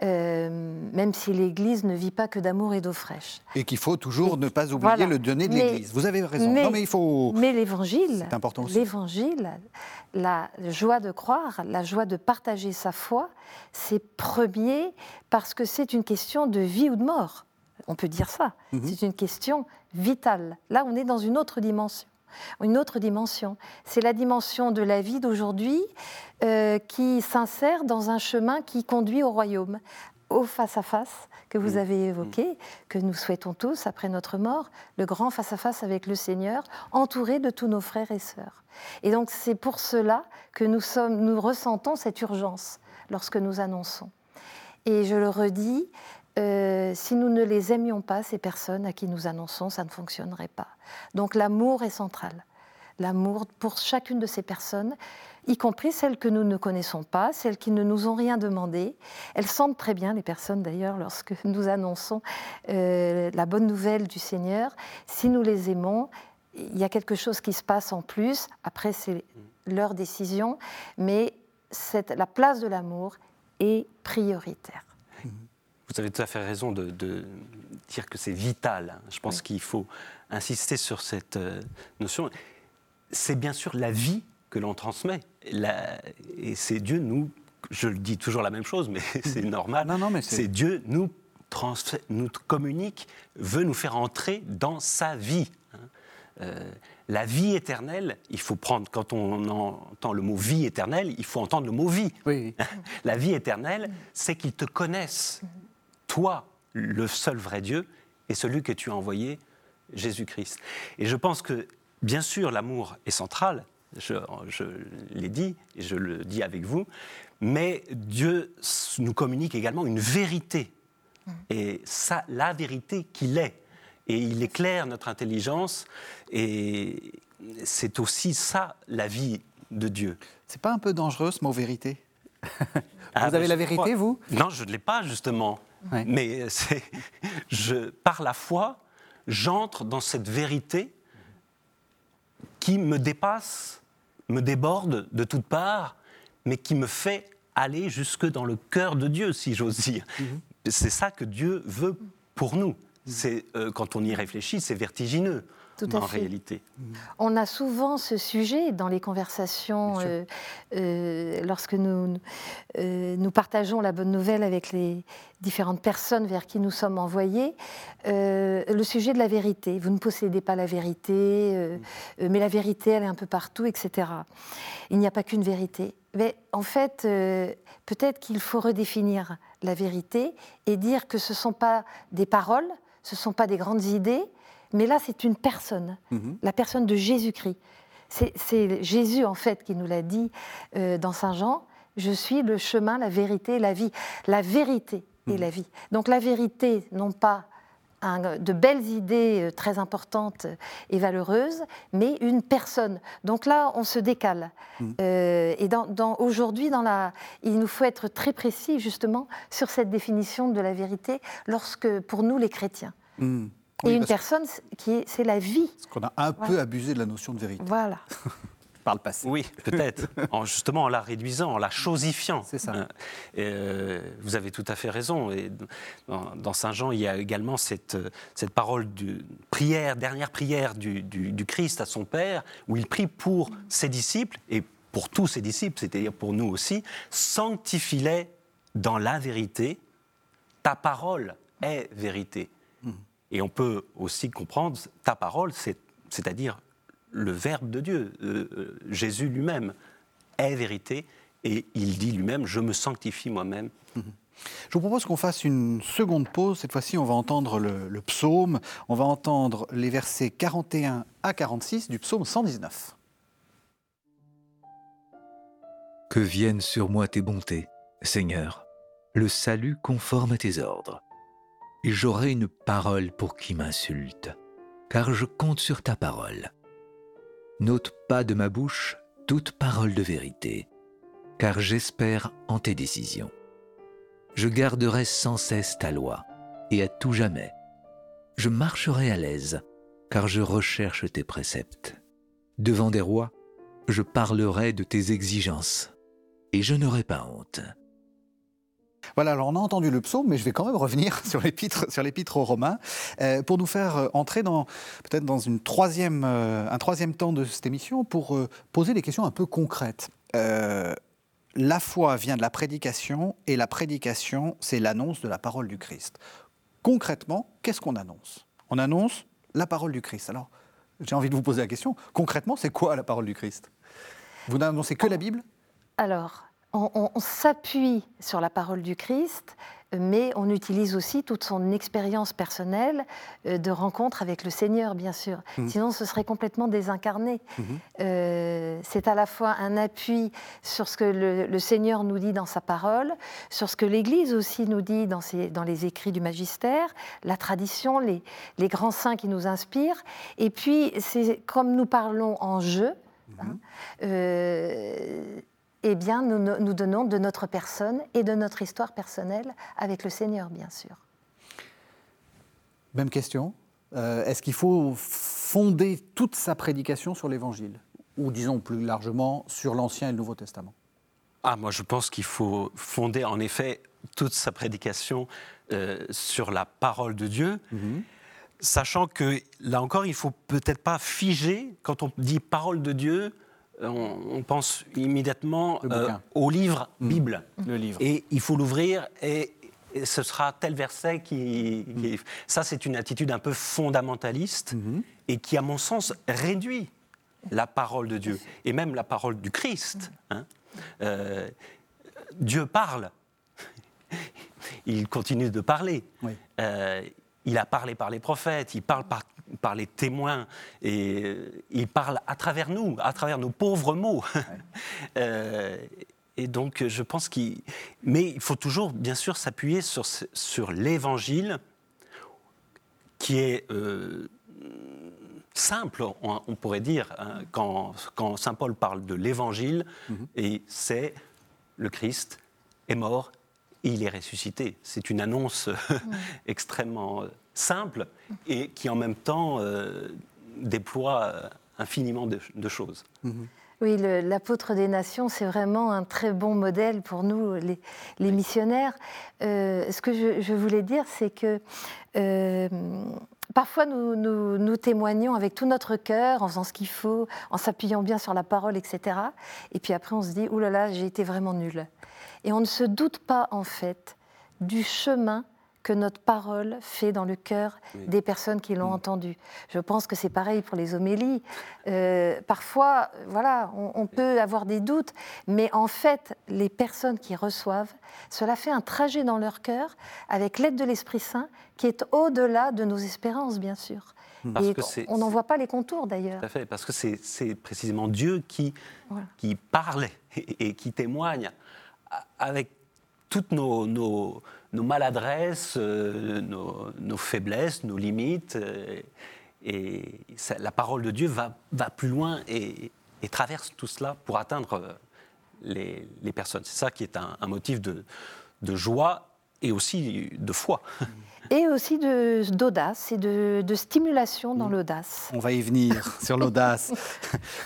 Euh, même si l'Église ne vit pas que d'amour et d'eau fraîche. Et qu'il faut toujours ne pas oublier Voilà. le donner de l'Église. Vous avez raison. mais- non, mais il faut. Mais l'Évangile, C'est important aussi. l'Évangile, la joie de croire, la joie de partager sa foi, c'est premier parce que c'est une question de vie ou de mort. On peut dire ça. Mhm. C'est une question vitale. Là, on est dans une autre dimension. Une autre dimension. C'est la dimension de la vie d'aujourd'hui euh, qui s'insère dans un chemin qui conduit au royaume, au face-à-face que vous avez évoqué, que nous souhaitons tous après notre mort, le grand face-à-face avec le Seigneur, entouré de tous nos frères et sœurs. Et donc c'est pour cela que nous, sommes, nous ressentons cette urgence lorsque nous annonçons. Et je le redis, euh, si nous ne les aimions pas, ces personnes à qui nous annonçons, ça ne fonctionnerait pas. Donc l'amour est central. L'amour pour chacune de ces personnes, y compris celles que nous ne connaissons pas, celles qui ne nous ont rien demandé. Elles sentent très bien, les personnes d'ailleurs, lorsque [LAUGHS] nous annonçons euh, la bonne nouvelle du Seigneur. Si nous les aimons, il y a quelque chose qui se passe en plus. Après, c'est leur décision, mais la place de l'amour est prioritaire. Vous avez tout à fait raison de, de dire que c'est vital. Je pense qu'il faut insister sur cette euh, notion. C'est bien sûr la vie que l'on transmet. La- et c'est Dieu nous, je le dis toujours la même chose, mais [LAUGHS] c'est normal. Non, non, mais c'est- Dieu nous, transfère- nous communique, veut nous faire entrer dans sa vie. hein. Euh, la vie éternelle, il faut prendre, quand on entend le mot vie éternelle, il faut entendre le mot vie. Oui. [LAUGHS] La vie éternelle, c'est qu'ils te connaissent, toi, le seul vrai Dieu, et celui que tu as envoyé, Jésus-Christ. Et je pense que, bien sûr, l'amour est central, je, je l'ai dit, et je le dis avec vous, mais Dieu nous communique également une vérité, et ça, la vérité qu'il est. Et il éclaire notre intelligence, et c'est aussi ça, la vie de Dieu. C'est pas un peu dangereux ce mot vérité? [LAUGHS] Ah, Vous ben, avez la vérité, crois- vous? Non, je ne l'ai pas, justement. Ouais. Mais c'est, [LAUGHS] je, par la foi, j'entre dans cette vérité qui me dépasse, me déborde de toutes parts, mais qui me fait aller jusque dans le cœur de Dieu, si j'ose dire. c'est ça que Dieu veut pour nous. C'est euh, quand on y réfléchit, c'est vertigineux. Tout à en fait. réalité. On a souvent ce sujet dans les conversations euh, euh, lorsque nous, euh, nous partageons la bonne nouvelle avec les différentes personnes vers qui nous sommes envoyés. le sujet de la vérité. Vous ne possédez pas la vérité, mais la vérité, elle est un peu partout, etc. Il n'y a pas qu'une vérité. Mais en fait, euh, peut-être qu'il faut redéfinir la vérité et dire que ce ne sont pas des paroles, ce ne sont pas des grandes idées, mais là, c'est une personne, Mhm. la personne de Jésus-Christ. C'est- Jésus, en fait, qui nous l'a dit euh, dans Saint Jean, je suis le chemin, la vérité et la vie. La vérité et la vie. Donc la vérité, non pas un- de belles idées euh, très importantes et valeureuses, mais une personne. Donc là, on se décale. Euh, et dans, dans- aujourd'hui, dans la, il nous faut être très précis justement sur cette définition de la vérité, lorsque pour nous les chrétiens. Mhm. Et Oui, une parce personne, qui est, c'est la vie. qu'on a un peu abusé de la notion de vérité Voilà. [LAUGHS] par le passé. Oui, peut-être. [LAUGHS] en, justement en la réduisant, en la chosifiant. C'est ça. Hein. Euh, vous avez tout à fait raison. Et dans, dans Saint Jean, il y a également cette, cette parole de prière, dernière prière du, du- du Christ à son Père, où il prie pour ses disciples et pour tous ses disciples, c'est-à-dire pour nous aussi, sanctifie-les dans la vérité. Ta parole est vérité. Et on peut aussi comprendre ta parole, c'est- c'est-à-dire le Verbe de Dieu. Euh, euh, Jésus lui-même est vérité et il dit lui-même Je me sanctifie moi-même. Je vous propose qu'on fasse une seconde pause. Cette fois-ci, on va entendre le, le psaume. On va entendre les versets 41 à 46 du psaume 119. Que viennent sur moi tes bontés, Seigneur, le salut conforme à tes ordres. J'aurai une parole pour qui m'insulte, car je compte sur ta parole. N'ôte pas de ma bouche toute parole de vérité, car j'espère en tes décisions. Je garderai sans cesse ta loi, et à tout jamais. Je marcherai à l'aise, car je recherche tes préceptes. Devant des rois, je parlerai de tes exigences, et je n'aurai pas honte. Voilà, alors on a entendu le psaume, mais je vais quand même revenir [LAUGHS] sur l'épître, sur l'épître aux Romains, euh, pour nous faire euh, entrer dans peut-être dans une troisième, euh, un troisième temps de cette émission pour poser des questions un peu concrètes. La foi vient de la prédication, et la prédication, c'est l'annonce de la parole du Christ. Concrètement, qu'est-ce qu'on annonce? On annonce la parole du Christ. Alors, j'ai envie de vous poser la question, concrètement, c'est quoi la parole du Christ? Vous n'annoncez que la Bible? Alors, on, on- on s'appuie sur la parole du Christ, mais on utilise aussi toute son expérience personnelle euh, de rencontre avec le Seigneur, bien sûr. Mhm. Sinon, ce serait complètement désincarné. Mhm. Euh, c'est à la fois un appui sur ce que le, le Seigneur nous dit dans sa parole, sur ce que l'Église aussi nous dit dans, ses- dans les écrits du magistère, la tradition, les, les grands saints qui nous inspirent. Et puis, c'est comme nous parlons en jeu, hein, euh, eh bien, nous, nous donnons de notre personne et de notre histoire personnelle avec le Seigneur, bien sûr. Même question. Euh, Est-ce qu'il faut fonder toute sa prédication sur l'Évangile? Ou disons plus largement sur l'Ancien et le Nouveau Testament? Ah, moi je pense qu'il faut fonder en effet toute sa prédication euh, sur la parole de Dieu. Sachant que là encore, il faut peut-être pas figer quand on dit parole de Dieu. Euh, On, on pense immédiatement euh, au livre Bible. Le livre. Et il faut l'ouvrir et, et ce sera tel verset qui. qui- Ça, c'est une attitude un peu fondamentaliste et qui, à mon sens, réduit la parole de Dieu et même la parole du Christ. hein. Euh, Dieu parle. [LAUGHS] Il continue de parler. Oui. Euh, il a parlé par les prophètes, il parle par, par les témoins, et euh, il parle à travers nous, à travers nos pauvres mots. [LAUGHS] Euh, et donc, je pense qu'il. Mais il faut toujours, bien sûr, s'appuyer sur, sur l'évangile, qui est euh, simple, on, on pourrait dire, hein, quand, quand saint Paul parle de l'évangile, et c'est le Christ est mort et il est ressuscité. C'est une annonce [LAUGHS] extrêmement simple et qui en même temps euh, déploie euh, infiniment de, de choses. Oui, l'apôtre des nations, c'est vraiment un très bon modèle pour nous, les, missionnaires. Euh, ce que je, voulais dire, c'est que euh, parfois nous, nous, témoignons avec tout notre cœur, en faisant ce qu'il faut, en s'appuyant bien sur la parole, etc. Et puis après, on se dit, oulala, là là, j'ai été vraiment nul. Et on ne se doute pas, en fait, du chemin que notre parole fait dans le cœur des personnes qui l'ont mm. entendu. Je pense que c'est pareil pour les homélies. Euh, parfois, voilà, on, peut avoir des doutes, mais en fait, les personnes qui reçoivent, cela fait un trajet dans leur cœur avec l'aide de l'Esprit Saint qui est au-delà de nos espérances, bien sûr. Mm. et on n'en voit pas les contours d'ailleurs. Tout à fait, parce que c'est précisément Dieu qui, qui parle [LAUGHS] et, et, qui témoigne avec toutes nos, nos, nos maladresses, euh, nos, faiblesses, nos limites. Euh, et la parole de Dieu va, va plus loin et, traverse tout cela pour atteindre euh, les, les personnes. C'est ça qui est un, motif de, de, joie et aussi de foi. Et aussi d'audace et de, stimulation dans mm. l'audace. On va y venir [LAUGHS] sur l'audace.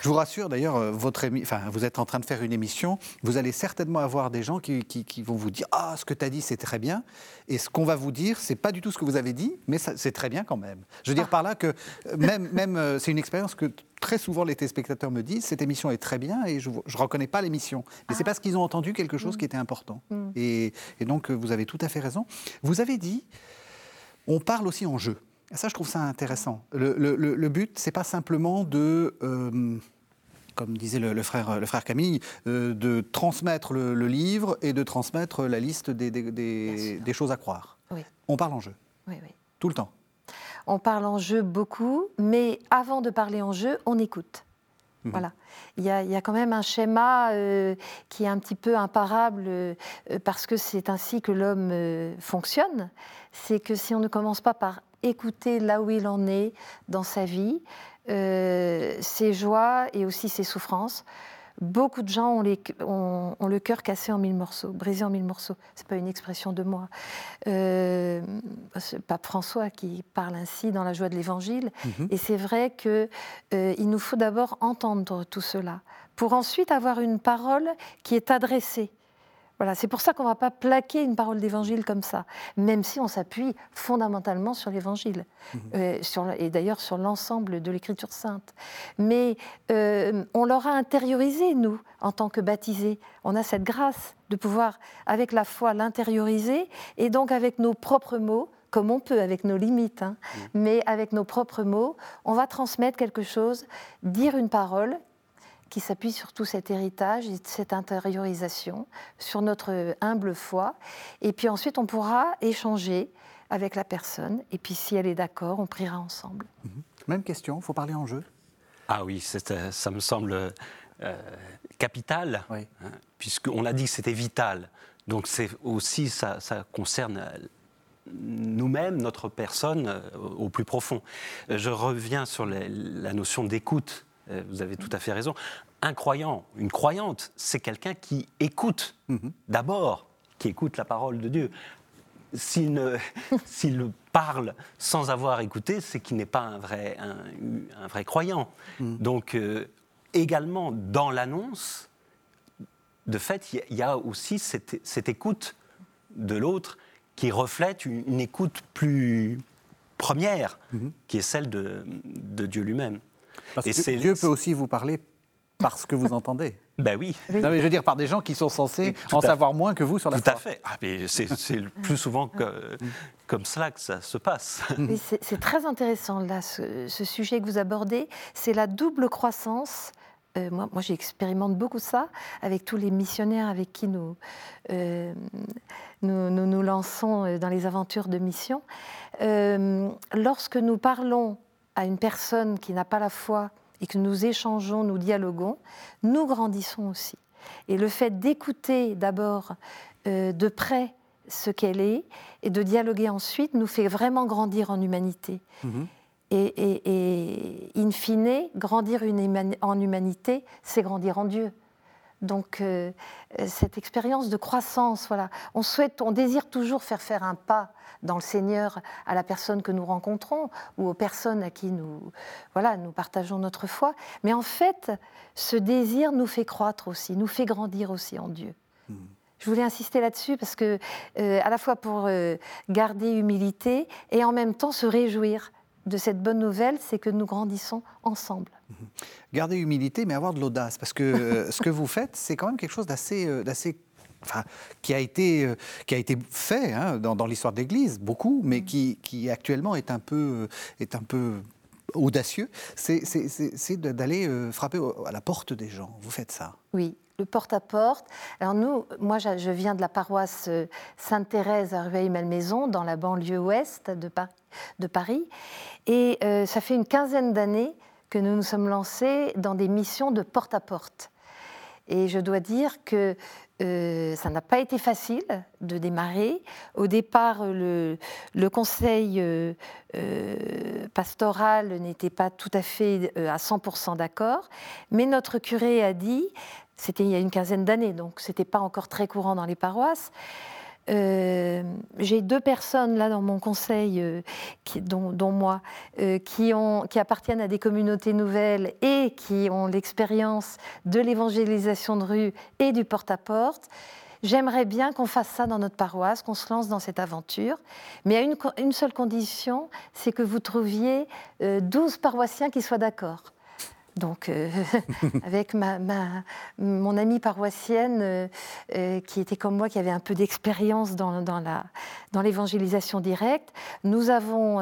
Je vous rassure d'ailleurs, euh, votre enfin, vous êtes en train de faire une émission, vous allez certainement avoir des gens qui, vont vous dire Ah, ce que tu as dit, c'est très bien. Et ce qu'on va vous dire, c'est pas du tout ce que vous avez dit, mais c'est très bien quand même. Je veux dire ah. par là que euh, même, même euh, c'est une expérience que très souvent les téléspectateurs me disent cette émission est très bien et je ne reconnais pas l'émission. Mais c'est ah. parce qu'ils ont entendu quelque chose mm. qui était important. Mm. Et, et, donc vous avez tout à fait raison. Vous avez dit on parle aussi en jeu. Et ça, je trouve ça intéressant. Le, le, le but, c'est pas simplement de, euh, comme disait le, frère, le frère Camille, euh, de transmettre le, livre et de transmettre la liste des, des, choses à croire. On parle en jeu. Oui, oui. Tout le temps. On parle en jeu beaucoup, mais avant de parler en jeu, on écoute. Mhm. Voilà. Il y, a, quand même un schéma euh, qui est un petit peu imparable euh, parce que c'est ainsi que l'homme euh, fonctionne. C'est que si on ne commence pas par écouter là où il en est dans sa vie, ses joies et aussi ses souffrances, Beaucoup de gens ont, le cœur cassé en mille morceaux, brisé en mille morceaux. Ce n'est pas une expression de moi. Euh, c'est Pape François qui parle ainsi dans la joie de l'Évangile. Mhm. Et c'est vrai qu'il euh, nous faut d'abord entendre tout cela, pour ensuite avoir une parole qui est adressée voilà, c'est pour ça qu'on ne va pas plaquer une parole d'évangile comme ça, même si on s'appuie fondamentalement sur l'évangile, mhm. euh, et d'ailleurs sur l'ensemble de l'écriture sainte. Mais euh, on l'aura intériorisé, nous, en tant que baptisés. On a cette grâce de pouvoir, avec la foi, l'intérioriser, et donc avec nos propres mots, comme on peut, avec nos limites, hein, mhm. mais avec nos propres mots, on va transmettre quelque chose, dire une parole qui s'appuie sur tout cet héritage et cette intériorisation, sur notre humble foi. Et puis ensuite, on pourra échanger avec la personne. Et puis si elle est d'accord, on priera ensemble. Mhm. Même question, il faut parler en jeu Ah oui, euh, ça me semble euh, capital, oui. Hein, puisqu'on a dit que c'était vital. Donc c'est aussi, ça, ça concerne nous-mêmes, notre personne, euh, au plus profond. Je reviens sur la notion d'écoute euh, vous avez tout à fait raison. Un croyant, une croyante, c'est quelqu'un qui écoute mhm. d'abord, qui écoute la parole de Dieu. S'il, [LAUGHS] parle sans avoir écouté, c'est qu'il n'est pas un vrai, un, vrai croyant. Mhm. Donc, euh, également, dans l'annonce, de fait, il y, a aussi cette, écoute de l'autre qui reflète une, écoute plus première, mhm. qui est celle de Dieu lui-même. Parce que Dieu peut aussi vous parler parce que vous entendez. [LAUGHS] Ben oui. mais je veux dire par des gens qui sont censés en savoir moins que vous sur la Tout à fait. Ah, c'est le plus souvent que, [LAUGHS] comme cela que ça se passe. C'est très intéressant là, ce, sujet que vous abordez. C'est la double croissance. Euh, moi, moi j'expérimente beaucoup ça avec tous les missionnaires avec qui nous, euh, nous, nous, lançons euh, dans les aventures de mission. lorsque nous parlons à une personne qui n'a pas la foi et que nous échangeons, nous dialoguons, nous grandissons aussi. Et le fait d'écouter d'abord euh, de près ce qu'elle est et de dialoguer ensuite nous fait vraiment grandir en humanité. Mhm. Et, in fine, grandir une en humanité, c'est grandir en Dieu. Donc euh, euh, cette expérience de croissance, voilà, on souhaite, on désire toujours faire faire un pas dans le Seigneur à la personne que nous rencontrons ou aux personnes à qui nous, voilà, nous partageons notre foi. Mais en fait, ce désir nous fait croître aussi, nous fait grandir aussi en Dieu. Hmm. Je voulais insister là-dessus parce que, euh, à la fois pour garder humilité et en même temps se réjouir de cette bonne nouvelle, c'est que nous grandissons ensemble. Mhm. Garder humilité, mais avoir de l'audace, parce que euh, [LAUGHS] ce que vous faites, c'est quand même quelque chose d'assez, euh, d'assez Enfin, qui, a été, euh, qui a été fait hein, dans, l'histoire de l'Église, beaucoup, mais mhm. qui, qui, actuellement est un peu, est un peu audacieux, c'est, d'aller frapper à la porte des gens. Vous faites ça? Oui, le porte-à-porte. Alors nous, moi je viens de la paroisse Sainte-Thérèse à Rueil-Malmaison, dans la banlieue ouest de Paris. Et euh, ça fait une quinzaine d'années que nous nous sommes lancés dans des missions de porte-à-porte. Et je dois dire que euh, ça n'a pas été facile de démarrer. Au départ, le, conseil euh, pastoral n'était pas tout à fait à 100% d'accord, mais notre curé a dit, c'était il y a une quinzaine d'années, donc ce n'était pas encore très courant dans les paroisses, euh, j'ai deux personnes là dans mon conseil, euh, dont, moi, euh, qui, appartiennent à des communautés nouvelles et qui ont l'expérience de l'évangélisation de rue et du porte-à-porte. J'aimerais bien qu'on fasse ça dans notre paroisse, qu'on se lance dans cette aventure, mais à une, une seule condition, c'est que vous trouviez 12 paroissiens qui soient d'accord. Donc, euh, [LAUGHS] avec ma, mon amie paroissienne, euh, euh, qui était comme moi, qui avait un peu d'expérience dans, dans l'évangélisation directe, nous avons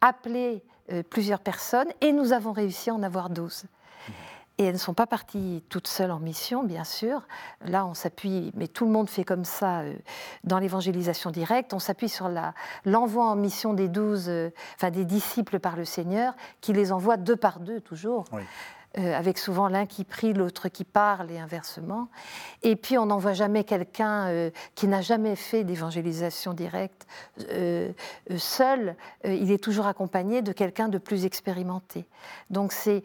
appelé plusieurs personnes et nous avons réussi à en avoir 12. Et elles ne sont pas parties toutes seules en mission, bien sûr. Là, on s'appuie, mais tout le monde fait comme ça euh, dans l'évangélisation directe. On s'appuie sur l'envoi en mission des douze, euh, enfin des disciples par le Seigneur, qui les envoie deux par deux toujours. Euh, avec souvent l'un qui prie, l'autre qui parle et inversement. Et puis on n'envoie jamais quelqu'un euh, qui n'a jamais fait d'évangélisation directe euh, seul. il est toujours accompagné de quelqu'un de plus expérimenté. Donc c'est,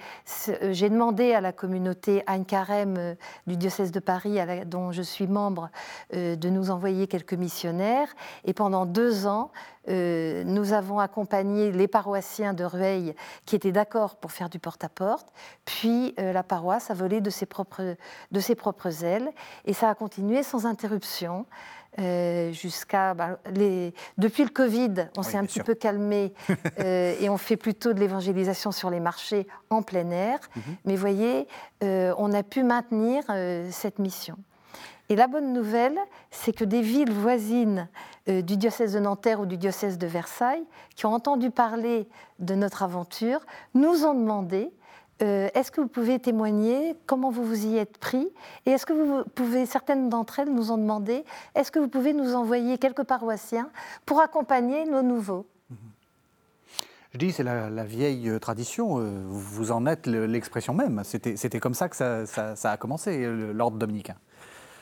j'ai demandé à la communauté Anne Carême du diocèse de Paris, dont je suis membre, de nous envoyer quelques missionnaires. Et pendant deux ans, euh, nous avons accompagné les paroissiens de Rueil qui étaient d'accord pour faire du porte-à-porte, puis euh, la paroisse a volé de ses, propres, de ses propres ailes, et ça a continué sans interruption. Euh, jusqu'à bah, les... depuis le Covid, on s'est un petit peu calmé [LAUGHS] et on fait plutôt de l'évangélisation sur les marchés en plein air. Mhm. Mais voyez, on a pu maintenir cette mission. Et la bonne nouvelle, c'est que des villes voisines euh, du diocèse de Nanterre ou du diocèse de Versailles, qui ont entendu parler de notre aventure, nous ont demandé euh, est-ce que vous pouvez témoigner comment vous vous y êtes pris? Et est-ce que vous pouvez, certaines d'entre elles nous ont demandé, est-ce que vous pouvez nous envoyer quelques paroissiens pour accompagner nos nouveaux? Je dis, c'est la, vieille euh, tradition, vous en êtes l'expression même. C'était comme ça que ça a commencé, l'ordre dominicain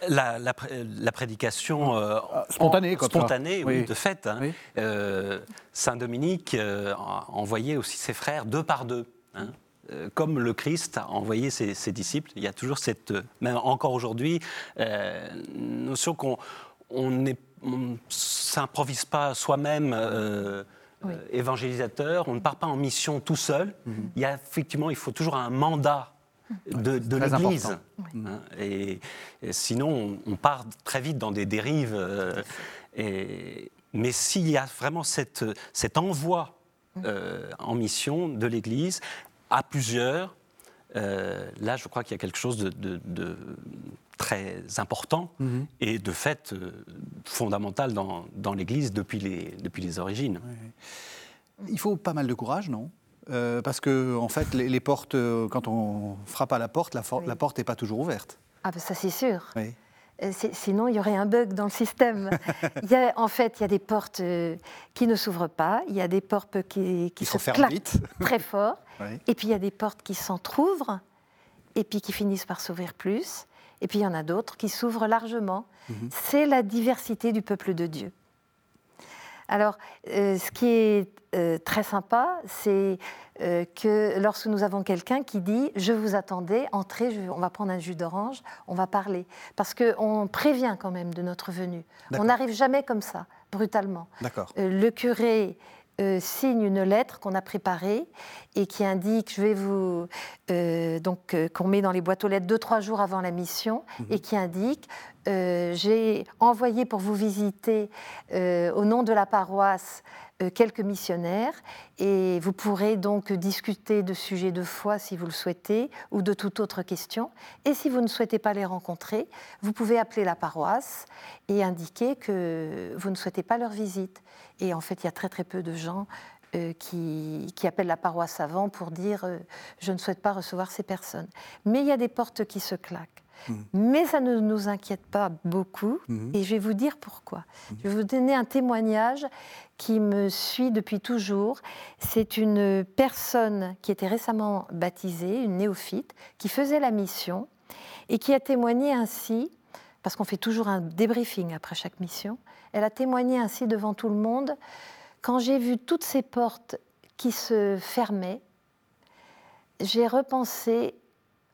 la, prédication euh, ah, spontanée, spontanée oui. de fait. Hein. Euh, Saint Dominique euh, envoyait aussi ses frères deux par deux. Hein. Comme le Christ a envoyé ses, disciples, il y a toujours cette, même encore aujourd'hui, notion qu'on ne s'improvise pas soi-même évangélisateur, on ne part pas en mission tout seul. Mm-hmm. Il y a effectivement, il faut toujours un mandat de, l'Église. Hein, et, sinon, on, part très vite dans des dérives. Euh, et, mais s'il y a vraiment cette, cet envoi euh, en mission de l'Église à plusieurs, euh, là, je crois qu'il y a quelque chose de, très important mhm. et de fait fondamental dans, dans l'Église depuis les, depuis les origines. Il faut pas mal de courage, non? Euh, parce que, en fait, les, portes, euh, quand on frappe à la porte, la, la porte n'est pas toujours ouverte. Ah, ben ça, c'est sûr. Oui. Euh, sinon, il y aurait un bug dans le système. [LAUGHS] il y a, en fait, il y a des portes qui ne s'ouvrent pas, il y a des portes qui, qui se claquent [LAUGHS] très fort, et puis il y a des portes qui s'entr'ouvrent, et puis qui finissent par s'ouvrir plus, et puis il y en a d'autres qui s'ouvrent largement. Mhm. C'est la diversité du peuple de Dieu. Alors, euh, ce qui est euh, très sympa, c'est euh, que lorsque nous avons quelqu'un qui dit Je vous attendais, entrez, je- on va prendre un jus d'orange, on va parler. Parce qu'on prévient quand même de notre venue. On n'arrive jamais comme ça, brutalement. D'accord. Le curé euh, signe une lettre qu'on a préparée et qui indique, je vais vous, euh, donc euh, qu'on met dans les boîtes aux lettres deux trois jours avant la mission et qui indique, j'ai envoyé pour vous visiter au nom de la paroisse quelques missionnaires et vous pourrez donc discuter de sujets de foi si vous le souhaitez ou de toute autre question. Et si vous ne souhaitez pas les rencontrer, vous pouvez appeler la paroisse et indiquer que vous ne souhaitez pas leur visite. Et en fait, il y a très très peu de gens euh, qui, qui appellent la paroisse avant pour dire euh, je ne souhaite pas recevoir ces personnes. Mais il y a des portes qui se claquent. Mais ça ne nous inquiète pas beaucoup Mhm. et je vais vous dire pourquoi. Je vais vous donner un témoignage qui me suit depuis toujours. C'est une personne qui était récemment baptisée, une néophyte, qui faisait la mission et qui a témoigné ainsi, parce qu'on fait toujours un débriefing après chaque mission, elle a témoigné ainsi devant tout le monde, quand j'ai vu toutes ces portes qui se fermaient, j'ai repensé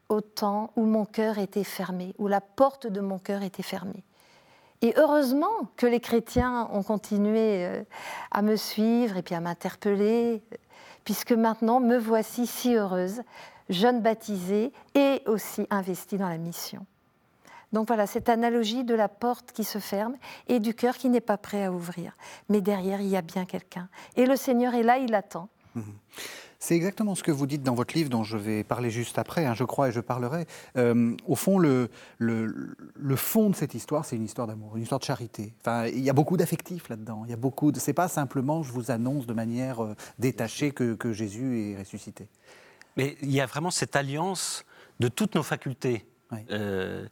au temps où mon cœur était fermé, où la porte de mon cœur était fermée. Et heureusement que les chrétiens ont continué euh, à me suivre et puis à m'interpeller, puisque maintenant me voici si heureuse, jeune baptisée et aussi investie dans la mission. Donc voilà, cette analogie de la porte qui se ferme et du cœur qui n'est pas prêt à ouvrir. Mais derrière, il y a bien quelqu'un. Et le Seigneur est là, il attend. C'est exactement ce que vous dites dans votre livre, dont je vais parler juste après, hein, je crois, et je parlerai. Euh, au fond, le, le, le fond de cette histoire, c'est une histoire d'amour, une histoire de charité. Enfin, il y a beaucoup d'affectifs là-dedans. Il y a beaucoup. De... C'est pas simplement, je vous annonce de manière euh, détachée que, que Jésus est ressuscité. Mais il y a vraiment cette alliance de toutes nos facultés. Oui. Euh,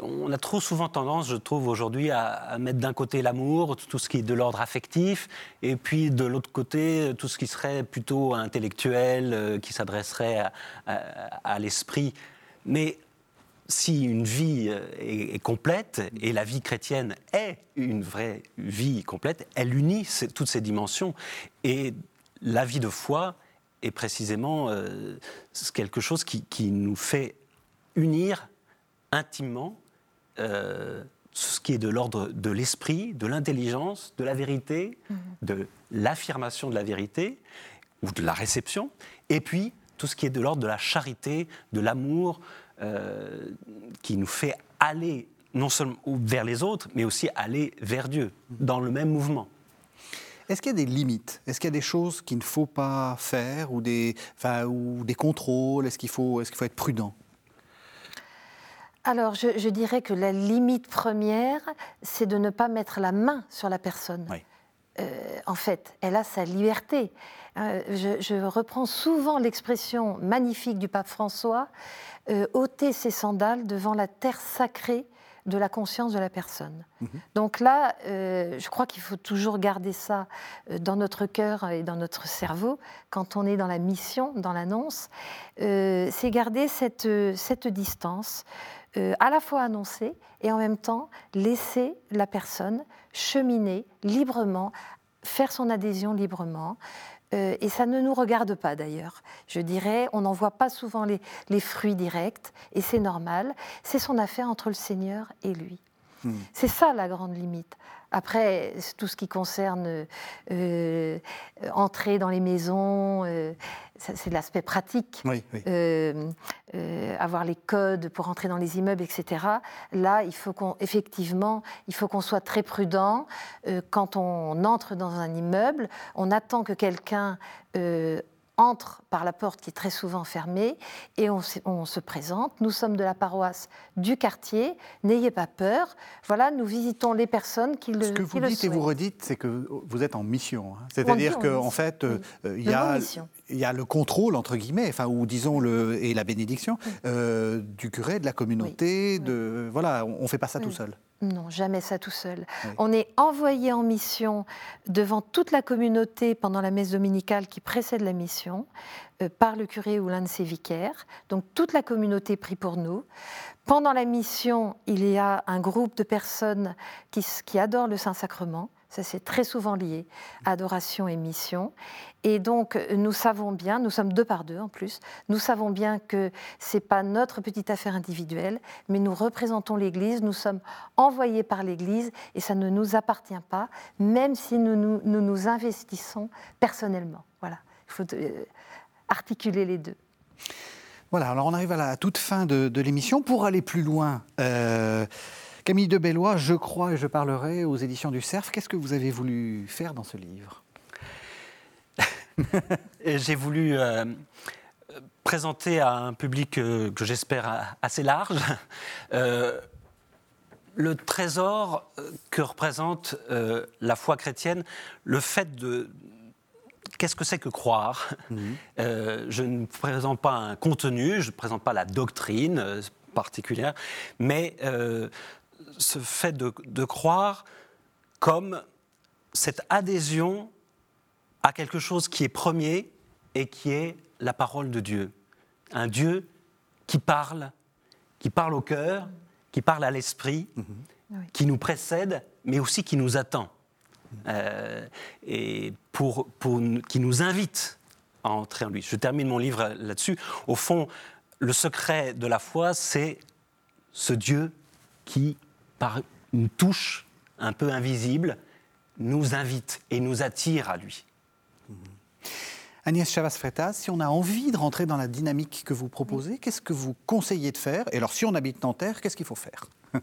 on a trop souvent tendance, je trouve, aujourd'hui, à, mettre d'un côté l'amour, tout ce qui est de l'ordre affectif, et puis de l'autre côté, tout ce qui serait plutôt intellectuel, euh, qui s'adresserait à, l'esprit. Mais si une vie euh, est, complète, et la vie chrétienne est une vraie vie complète, elle unit toutes ces dimensions. Et la vie de foi est précisément euh, quelque chose qui nous fait unir intimement euh, ce qui est de l'ordre de l'esprit, de l'intelligence, de la vérité, de l'affirmation de la vérité ou de la réception, et puis tout ce qui est de l'ordre de la charité, de l'amour, euh, qui nous fait aller non seulement vers les autres, mais aussi aller vers Dieu, dans le même mouvement. Est-ce qu'il y a des limites? Est-ce qu'il y a des choses qu'il ne faut pas faire ou des, enfin, ou des contrôles? Est-ce qu'il faut, est qu'il faut être prudent? Alors, je, je dirais que la limite première, c'est de ne pas mettre la main sur la personne. Oui. Euh, en fait, elle a sa liberté. Euh, je, je reprends souvent l'expression magnifique du pape François euh, ôter ses sandales devant la terre sacrée de la conscience de la personne. Donc là, euh, je crois qu'il faut toujours garder ça dans notre cœur et dans notre cerveau quand on est dans la mission, dans l'annonce. Euh, c'est garder cette, cette distance, euh, à la fois annoncer et en même temps laisser la personne cheminer librement, faire son adhésion librement. Euh, et ça ne nous regarde pas d'ailleurs. Je dirais, on n'en voit pas souvent les, les fruits directs, et c'est normal. C'est son affaire entre le Seigneur et lui. Hmm. C'est ça la grande limite. Après, tout ce qui concerne euh, entrer dans les maisons, euh, c'est l'aspect pratique. Oui, oui. Euh, avoir les codes pour entrer dans les immeubles, etc. Là, il faut qu'on, effectivement, il faut qu'on soit très prudent. Quand on entre dans un immeuble, on attend que quelqu'un entre par la porte qui est très souvent fermée et on, se- on se présente. Nous sommes de la paroisse du quartier. N'ayez pas peur. Voilà, nous visitons les personnes qui le Ce que vous dites et vous souhaitent. redites, c'est que vous êtes en mission. hein. C'est-à-dire en qu'en fait, euh, il y, a, mot mission. il y a le contrôle, entre guillemets, enfin, ou disons, le, et la bénédiction euh, du curé, de la communauté. De, voilà, on ne fait pas ça tout seul. Non, jamais ça tout seul. Oui. On est envoyé en mission devant toute la communauté pendant la messe dominicale qui précède la mission, euh, par le curé ou l'un de ses vicaires. Donc toute la communauté prie pour nous. Pendant la mission, il y a un groupe de personnes qui adorent le Saint-Sacrement. Ça, c'est très souvent lié, adoration et mission. Et donc, nous savons bien, nous sommes deux par deux en plus, nous savons bien que ce n'est pas notre petite affaire individuelle, mais nous représentons l'Église, nous sommes envoyés par l'Église et ça ne nous appartient pas, même si nous nous, investissons personnellement. Voilà, il faut euh, articuler les deux. Voilà, alors on arrive à la toute fin de, l'émission. Pour aller plus loin, euh, Camille de Bellois, je crois et je parlerai aux éditions du Cerf. Qu'est-ce que vous avez voulu faire dans ce livre [LAUGHS] J'ai voulu euh, présenter à un public euh, que j'espère assez large euh, le trésor que représente la foi chrétienne, le fait de, qu'est-ce que c'est que croire mhm. Je ne présente pas un contenu, je ne présente pas la doctrine particulière, mais ce fait de, croire comme cette adhésion à quelque chose qui est premier et qui est la parole de Dieu. Un Dieu qui parle, qui parle au cœur, qui parle à l'esprit, mhm. qui nous précède, mais aussi qui nous attend. Euh, et pour, pour, qui nous invite à entrer en lui. Je termine mon livre là-dessus. Au fond, le secret de la foi, c'est ce Dieu qui par une touche un peu invisible, nous invite et nous attire à lui. Mmh. Agnès Chavas-Fretas, si on a envie de rentrer dans la dynamique que vous proposez, qu'est-ce que vous conseillez de faire? Et alors, si on habite Nanterre, qu'est-ce qu'il faut faire? [LAUGHS]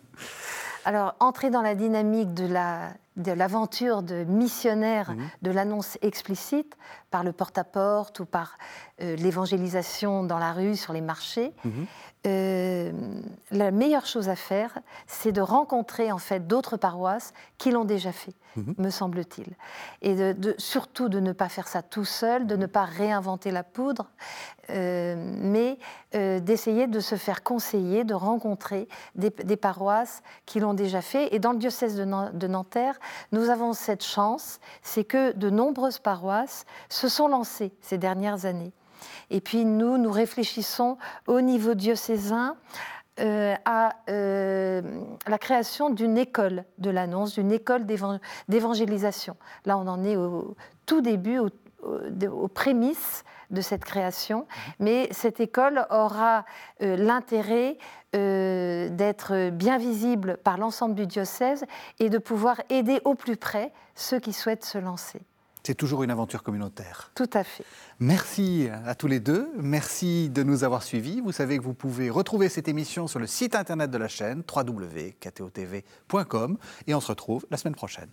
Alors, entrer dans la dynamique de la de l'aventure de missionnaire mmh. de l'annonce explicite par le porte-à-porte ou par euh, l'évangélisation dans la rue, sur les marchés, mmh. euh, la meilleure chose à faire, c'est de rencontrer en fait d'autres paroisses qui l'ont déjà fait, mmh. me semble-t-il. Et surtout de ne pas faire ça tout seul, de ne pas réinventer la poudre, euh, mais d'essayer de se faire conseiller, de rencontrer des, paroisses qui l'ont déjà fait. Et dans le diocèse de Nanterre, nous avons cette chance, c'est que de nombreuses paroisses se sont lancées ces dernières années. Et puis nous, nous réfléchissons au niveau diocésain euh, à euh, la création d'une école de l'annonce, d'une école d'évangélisation. Là, on en est au tout début, aux prémices de cette création, mais cette école aura euh, l'intérêt d'être bien visible par l'ensemble du diocèse et de pouvoir aider au plus près ceux qui souhaitent se lancer. C'est toujours une aventure communautaire. Tout à fait. Merci à tous les deux. Merci de nous avoir suivis. Vous savez que vous pouvez retrouver cette émission sur le site internet de la chaîne www.ktotv.com et on se retrouve la semaine prochaine.